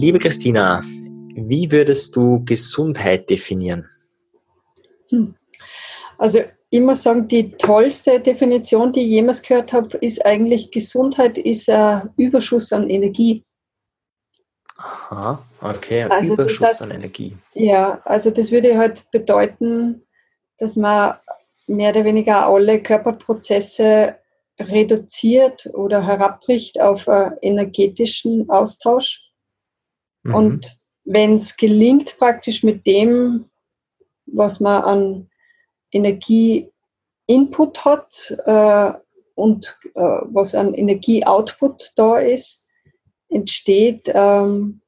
Liebe Christina, wie würdest du Gesundheit definieren? Hm. Also ich muss sagen, die tollste Definition, die ich jemals gehört habe, ist eigentlich, Gesundheit ist ein Überschuss an Energie. Aha, okay, ein also Überschuss heißt, an Energie. Ja, also das würde halt bedeuten, dass man mehr oder weniger alle Körperprozesse reduziert oder herabbricht auf einen energetischen Austausch. Mhm. Und wenn es gelingt, praktisch mit dem, was man an Energie-Input hat äh, und äh, was an Energie-Output da ist, entsteht ähm,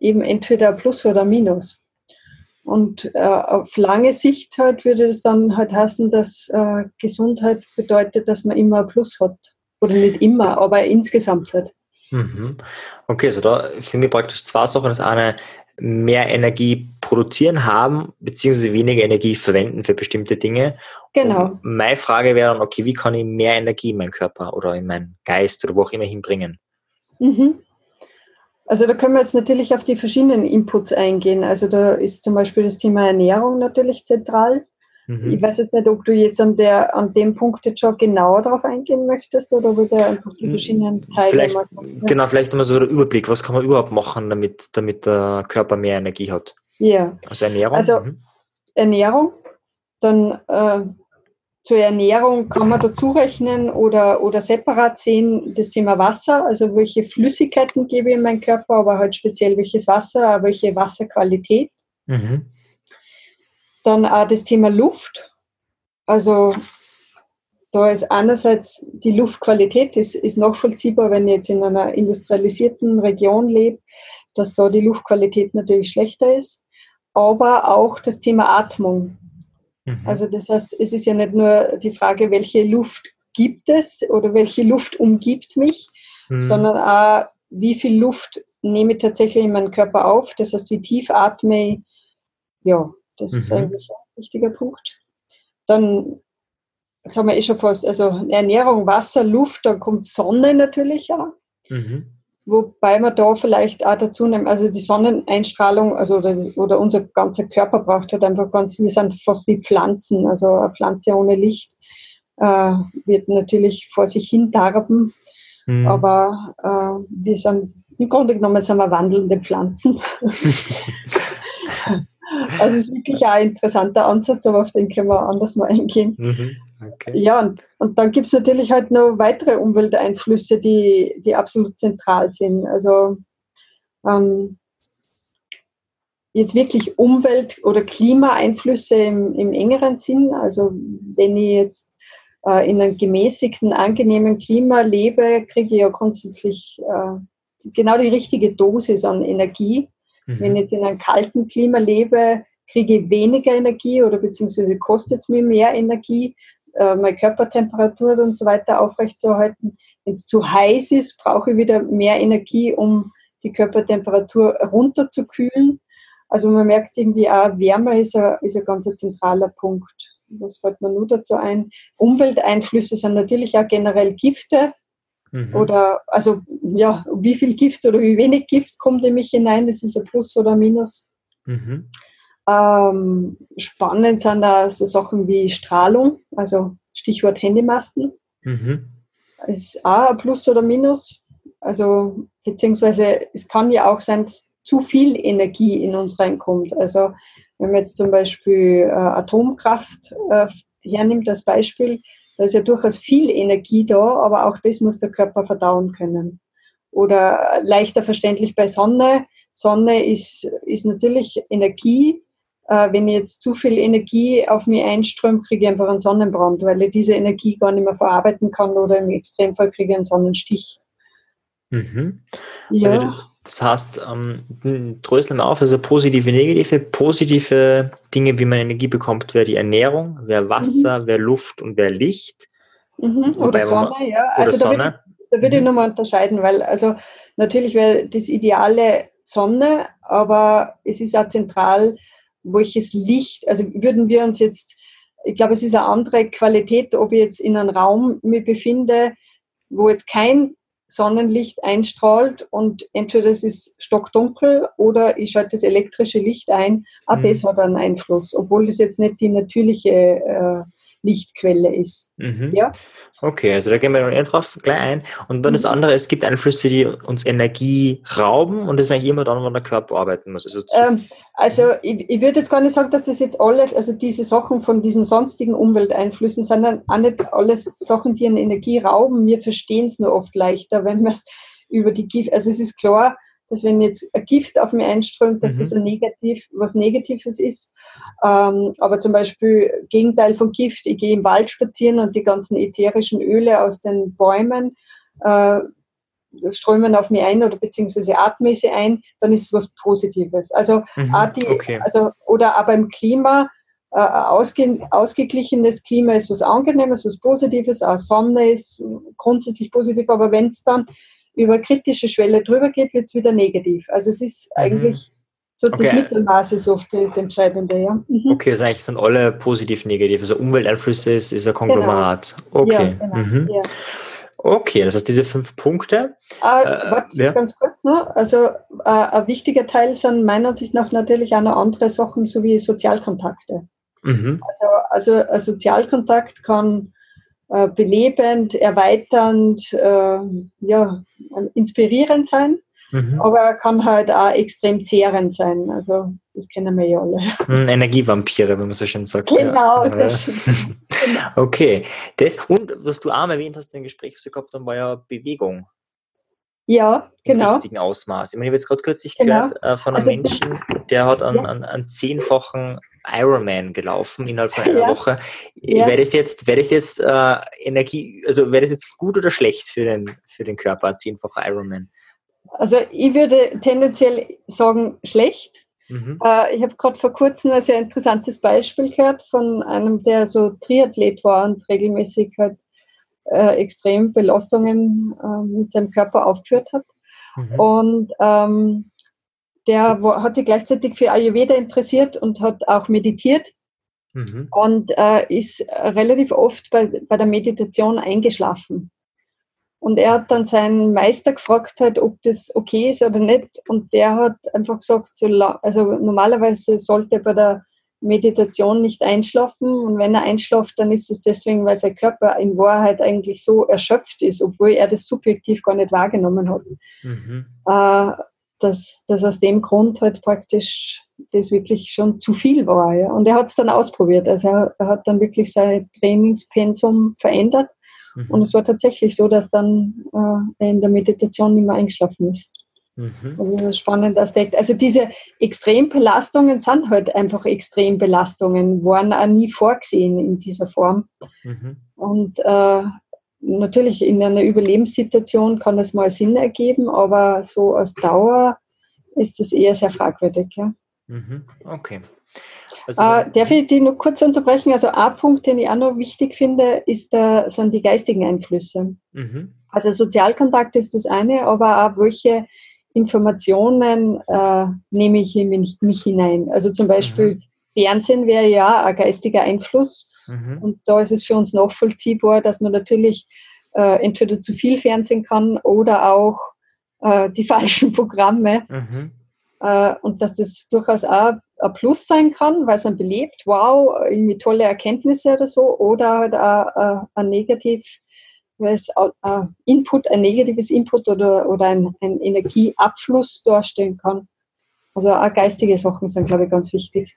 eben entweder ein Plus oder ein Minus. Und äh, auf lange Sicht halt würde es dann halt heißen, dass äh, Gesundheit bedeutet, dass man immer ein Plus hat. Oder nicht immer, aber insgesamt halt. Mhm. Okay, also da für mich praktisch zwei Sachen. Das eine, mehr Energie produzieren haben, beziehungsweise weniger Energie verwenden für bestimmte Dinge. Genau. Und meine Frage wäre dann, okay, wie kann ich mehr Energie in meinen Körper oder in meinen Geist oder wo auch immer hinbringen? Mhm. Also da können wir jetzt natürlich auf die verschiedenen Inputs eingehen. Also da ist zum Beispiel das Thema Ernährung natürlich zentral. Mhm. Ich weiß jetzt nicht, ob du jetzt an, der, an dem Punkt jetzt schon genauer darauf eingehen möchtest oder ob du einfach die verschiedenen Teile vielleicht, mal sagen. Genau, vielleicht immer so der Überblick, was kann man überhaupt machen, damit, damit der Körper mehr Energie hat. Ja. Also Ernährung. Also mhm. Ernährung, dann äh, zur Ernährung kann man dazu rechnen oder, oder separat sehen das Thema Wasser, also welche Flüssigkeiten gebe ich in meinen Körper, aber halt speziell welches Wasser, welche Wasserqualität. Mhm. Dann auch das Thema Luft. Also da ist einerseits die Luftqualität, ist, ist nachvollziehbar, wenn ich jetzt in einer industrialisierten Region lebe, dass da die Luftqualität natürlich schlechter ist. Aber auch das Thema Atmung. Mhm. Also das heißt, es ist ja nicht nur die Frage, welche Luft gibt es oder welche Luft umgibt mich, mhm. sondern auch, wie viel Luft nehme ich tatsächlich in meinen Körper auf. Das heißt, wie tief atme ich. Ja, das mhm. ist eigentlich ein wichtiger Punkt. Dann, jetzt haben wir eh schon fast, also Ernährung, Wasser, Luft, dann kommt Sonne natürlich auch. Mhm. Wobei man da vielleicht auch dazu nehmen, also die Sonneneinstrahlung, also oder, oder unser ganzer Körper braucht halt einfach ganz, wir sind fast wie Pflanzen, also eine Pflanze ohne Licht äh, wird natürlich vor sich hin darben, mhm. aber äh, wir sind, im Grunde genommen sind wir wandelnde Pflanzen. Also es ist wirklich auch ein interessanter Ansatz, aber auf den können wir anders mal eingehen. Mhm. Okay. Ja, und, und dann gibt es natürlich halt noch weitere Umwelteinflüsse, die, die absolut zentral sind. Also ähm, jetzt wirklich Umwelt- oder Klimaeinflüsse im, im engeren Sinn. Also wenn ich jetzt äh, in einem gemäßigten, angenehmen Klima lebe, kriege ich ja grundsätzlich äh, genau die richtige Dosis an Energie. Mhm. Wenn ich jetzt in einem kalten Klima lebe, kriege ich weniger Energie oder beziehungsweise kostet es mir mehr Energie, äh, meine Körpertemperatur und so weiter aufrechtzuerhalten. Wenn es zu heiß ist, brauche ich wieder mehr Energie, um die Körpertemperatur runterzukühlen. Also man merkt irgendwie auch, Wärme ist ein, ist ein ganz zentraler Punkt. Was fällt mir nur dazu ein? Umwelteinflüsse sind natürlich auch generell Gifte. Mhm. Oder also ja, wie viel Gift oder wie wenig Gift kommt in mich hinein, das ist ein Plus oder ein Minus. Mhm. Ähm, spannend sind da so Sachen wie Strahlung, also Stichwort Handymasten. Mhm. Ist auch ein Plus oder Minus. Also, beziehungsweise es kann ja auch sein, dass zu viel Energie in uns reinkommt. Also, wenn man jetzt zum Beispiel äh, Atomkraft äh, hernimmt als Beispiel, da ist ja durchaus viel Energie da, aber auch das muss der Körper verdauen können. Oder leichter verständlich bei Sonne. Sonne ist, ist natürlich Energie, äh, wenn ich jetzt zu viel Energie auf mich einströme, kriege ich einfach einen Sonnenbrand, weil ich diese Energie gar nicht mehr verarbeiten kann oder im Extremfall kriege ich einen Sonnenstich. Mhm. Ja. Also das heißt, ähm, dröseln wir auf, also positive, negative. Positive Dinge, wie man Energie bekommt, wäre die Ernährung, wäre Wasser, mhm. wäre Luft und wäre Licht. Mhm. Oder Sonne, man, ja. Oder also Sonne. Da würde, da würde mhm. ich nochmal unterscheiden, weil also natürlich wäre das Ideale Sonne, aber es ist auch zentral, welches Licht, also würden wir uns jetzt, ich glaube, es ist eine andere Qualität, ob ich jetzt in einem Raum mich befinde, wo jetzt kein Sonnenlicht einstrahlt und entweder es ist stockdunkel oder ich schalte das elektrische Licht ein, auch mhm. das hat einen Einfluss, obwohl das jetzt nicht die natürliche äh, Lichtquelle ist. Mhm. Ja? Okay, also da gehen wir noch eher drauf gleich ein. Und dann mhm. das andere, es gibt Einflüsse, die uns Energie rauben und das ist eigentlich immer dann, wenn der Körper arbeiten muss. Also, ähm, also ich, ich, würde jetzt gar nicht sagen, dass das jetzt alles, also diese Sachen von diesen sonstigen Umwelteinflüssen, sondern auch nicht alles Sachen, die an Energie rauben. Wir verstehen es nur oft leichter, wenn wir es über die Gift, also es ist klar, dass wenn jetzt ein Gift auf mich einströmt, dass mhm. das ein Negativ, was Negatives ist. Ähm, aber zum Beispiel Gegenteil von Gift, ich gehe im Wald spazieren und die ganzen ätherischen Öle aus den Bäumen äh, strömen auf mich ein oder beziehungsweise atme sie ein, dann ist es was Positives. Also, mhm, die, okay. also oder auch beim Klima, äh, ausge, ausgeglichenes Klima ist was Angenehmes, was Positives, auch Sonne ist grundsätzlich positiv, aber wenn es dann über kritische Schwelle drüber geht, wird es wieder negativ. Also es ist mhm. eigentlich so okay. das Mittelmaß ist oft das Entscheidende, ja. Mhm. Okay, also eigentlich sind alle positiv, negativ. Also Umwelteinflüsse ist, ist ein Konglomerat. Genau. Okay. Ja, genau. mhm. ja. Okay, das heißt diese fünf Punkte. Äh, äh, warte, ja. ganz kurz noch. Also äh, ein wichtiger Teil sind meiner Ansicht nach natürlich auch noch andere Sachen, so wie Sozialkontakte. Mhm. Also, also ein Sozialkontakt kann äh, belebend, erweiternd, äh, ja, inspirierend sein. Mhm. Aber er kann halt auch extrem zehrend sein. Also, das kennen wir ja alle. Hm, Energievampire, wenn man so schön sagt. Genau, ja. sehr schön. okay. Das, und was du auch erwähnt hast im Gespräch, was wir gehabt haben, war ja Bewegung. Ja, genau. Im richtigen Ausmaß. Ich meine, ich habe jetzt gerade kürzlich genau. gehört äh, von einem also, Menschen, der hat einen, einen, einen zehnfachen Ironman gelaufen innerhalb von einer ja. Woche. Ja. Wäre das jetzt, wäre das jetzt äh, Energie, also wäre das jetzt gut oder schlecht für den, für den Körper, zehnfacher Ironman? Also ich würde tendenziell sagen, schlecht. Mhm. Äh, ich habe gerade vor kurzem ein sehr interessantes Beispiel gehört von einem, der so Triathlet war und regelmäßig halt äh, extrem Belastungen äh, mit seinem Körper aufgeführt hat. Mhm. Und ähm, der hat sich gleichzeitig für Ayurveda interessiert und hat auch meditiert mhm. und äh, ist relativ oft bei, bei der Meditation eingeschlafen. Und er hat dann seinen Meister gefragt, halt, ob das okay ist oder nicht. Und der hat einfach gesagt, so, also normalerweise sollte er bei der Meditation nicht einschlafen. Und wenn er einschlaft, dann ist es deswegen, weil sein Körper in Wahrheit eigentlich so erschöpft ist, obwohl er das subjektiv gar nicht wahrgenommen hat. Mhm. Äh, dass, dass aus dem Grund halt praktisch das wirklich schon zu viel war. Ja. Und er hat es dann ausprobiert. Also er, er, hat dann wirklich sein Trainingspensum verändert. Mhm. Und es war tatsächlich so, dass dann äh, er in der Meditation nicht mehr eingeschlafen ist. Mhm. Also das ist ein spannender Aspekt. Also diese Extrembelastungen sind halt einfach Extrembelastungen, waren auch nie vorgesehen in dieser Form. Mhm. Und äh, natürlich in einer Überlebenssituation kann das mal Sinn ergeben, aber so als Dauer ist das eher sehr fragwürdig. Ja. Mhm. Okay. Also, äh, darf ich die noch kurz unterbrechen? Also ein Punkt, den ich auch noch wichtig finde, ist der, sind die geistigen Einflüsse. Mhm. Also Sozialkontakt ist das eine, aber auch welche Informationen äh, nehme ich in mich, mich, hinein. Also zum Beispiel mhm. Fernsehen wäre ja ein geistiger Einfluss Mhm. Und da ist es für uns nachvollziehbar, dass man natürlich äh, entweder zu viel Fernsehen kann oder auch äh, die falschen Programme. Mhm. Äh, und dass das durchaus auch ein Plus sein kann, weil es dann belebt, wow, irgendwie tolle Erkenntnisse oder so, oder halt auch äh, ein negativ Input, ein negatives Input oder, oder ein, ein Energieabfluss darstellen kann. Also auch geistige Sachen sind, glaube ich, ganz wichtig.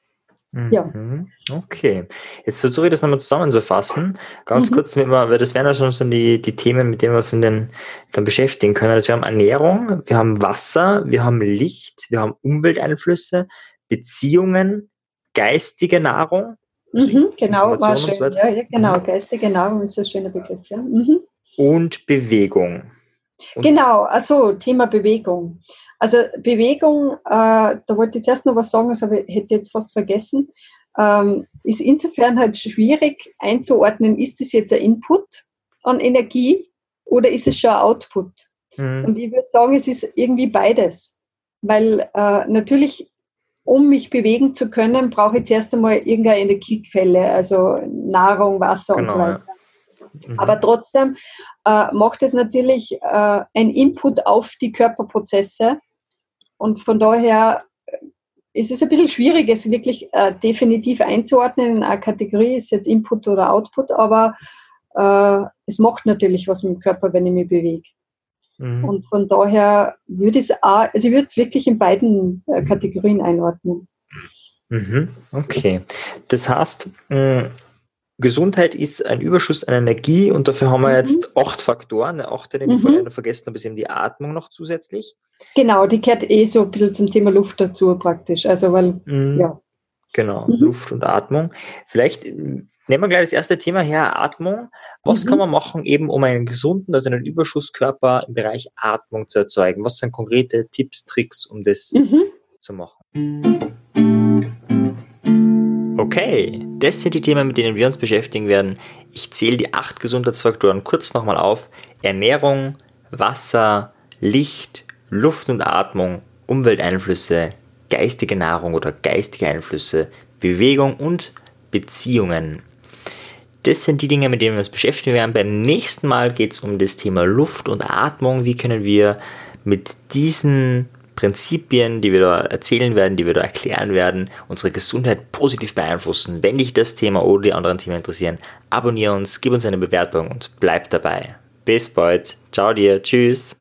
Ja. Mhm. Okay. Jetzt versuche ich das nochmal zusammenzufassen. Ganz mhm. kurz, weil das wären ja schon so die, die Themen, mit denen wir uns in den, dann beschäftigen können. Also wir haben Ernährung, wir haben Wasser, wir haben Licht, wir haben Umwelteinflüsse, Beziehungen, geistige Nahrung. Also mhm, genau, war schön. So ja, ja, genau, mhm. geistige Nahrung ist ein schöner Begriff. Ja. Mhm. Und Bewegung. Und genau, also Thema Bewegung. Also Bewegung, äh, da wollte ich zuerst noch was sagen, das aber ich hätte jetzt fast vergessen, ähm, ist insofern halt schwierig einzuordnen, ist es jetzt ein Input an Energie oder ist es schon ein Output? Mhm. Und ich würde sagen, es ist irgendwie beides. Weil äh, natürlich, um mich bewegen zu können, brauche ich zuerst einmal irgendeine Energiequelle, also Nahrung, Wasser genau, und so weiter. Ja. Mhm. Aber trotzdem äh, macht es natürlich äh, ein Input auf die Körperprozesse. Und von daher äh, ist es ein bisschen schwierig, es wirklich äh, definitiv einzuordnen in eine Kategorie, ist jetzt Input oder Output, aber äh, es macht natürlich was mit dem Körper, wenn ich mich bewege. Mhm. Und von daher würde ich es also ich würde es wirklich in beiden äh, Kategorien einordnen. Mhm. Okay. Das heißt, Gesundheit ist ein Überschuss an Energie und dafür haben wir mhm. jetzt acht Faktoren. Der achte, den mhm. ich vorhin vergessen habe, ist eben die Atmung noch zusätzlich. Genau, die kehrt eh so ein bisschen zum Thema Luft dazu praktisch. Also weil, mhm. ja. Genau, mhm. Luft und Atmung. Vielleicht äh, nehmen wir gleich das erste Thema her, Atmung. Was mhm. kann man machen, eben um einen gesunden, also einen Überschusskörper im Bereich Atmung zu erzeugen? Was sind konkrete Tipps, Tricks, um das mhm. zu machen? Okay, das sind die Themen, mit denen wir uns beschäftigen werden. Ich zähle die acht Gesundheitsfaktoren kurz nochmal auf. Ernährung, Wasser, Licht, Luft und Atmung, Umwelteinflüsse, geistige Nahrung oder geistige Einflüsse, Bewegung und Beziehungen. Das sind die Dinge, mit denen wir uns beschäftigen werden. Beim nächsten Mal geht es um das Thema Luft und Atmung. Wie können wir mit diesen Prinzipien, die wir da erzählen werden, die wir da erklären werden, unsere Gesundheit positiv beeinflussen. Wenn dich das Thema oder die anderen Themen interessieren, abonniere uns, gib uns eine Bewertung und bleib dabei. Bis bald. Ciao dir. Tschüss.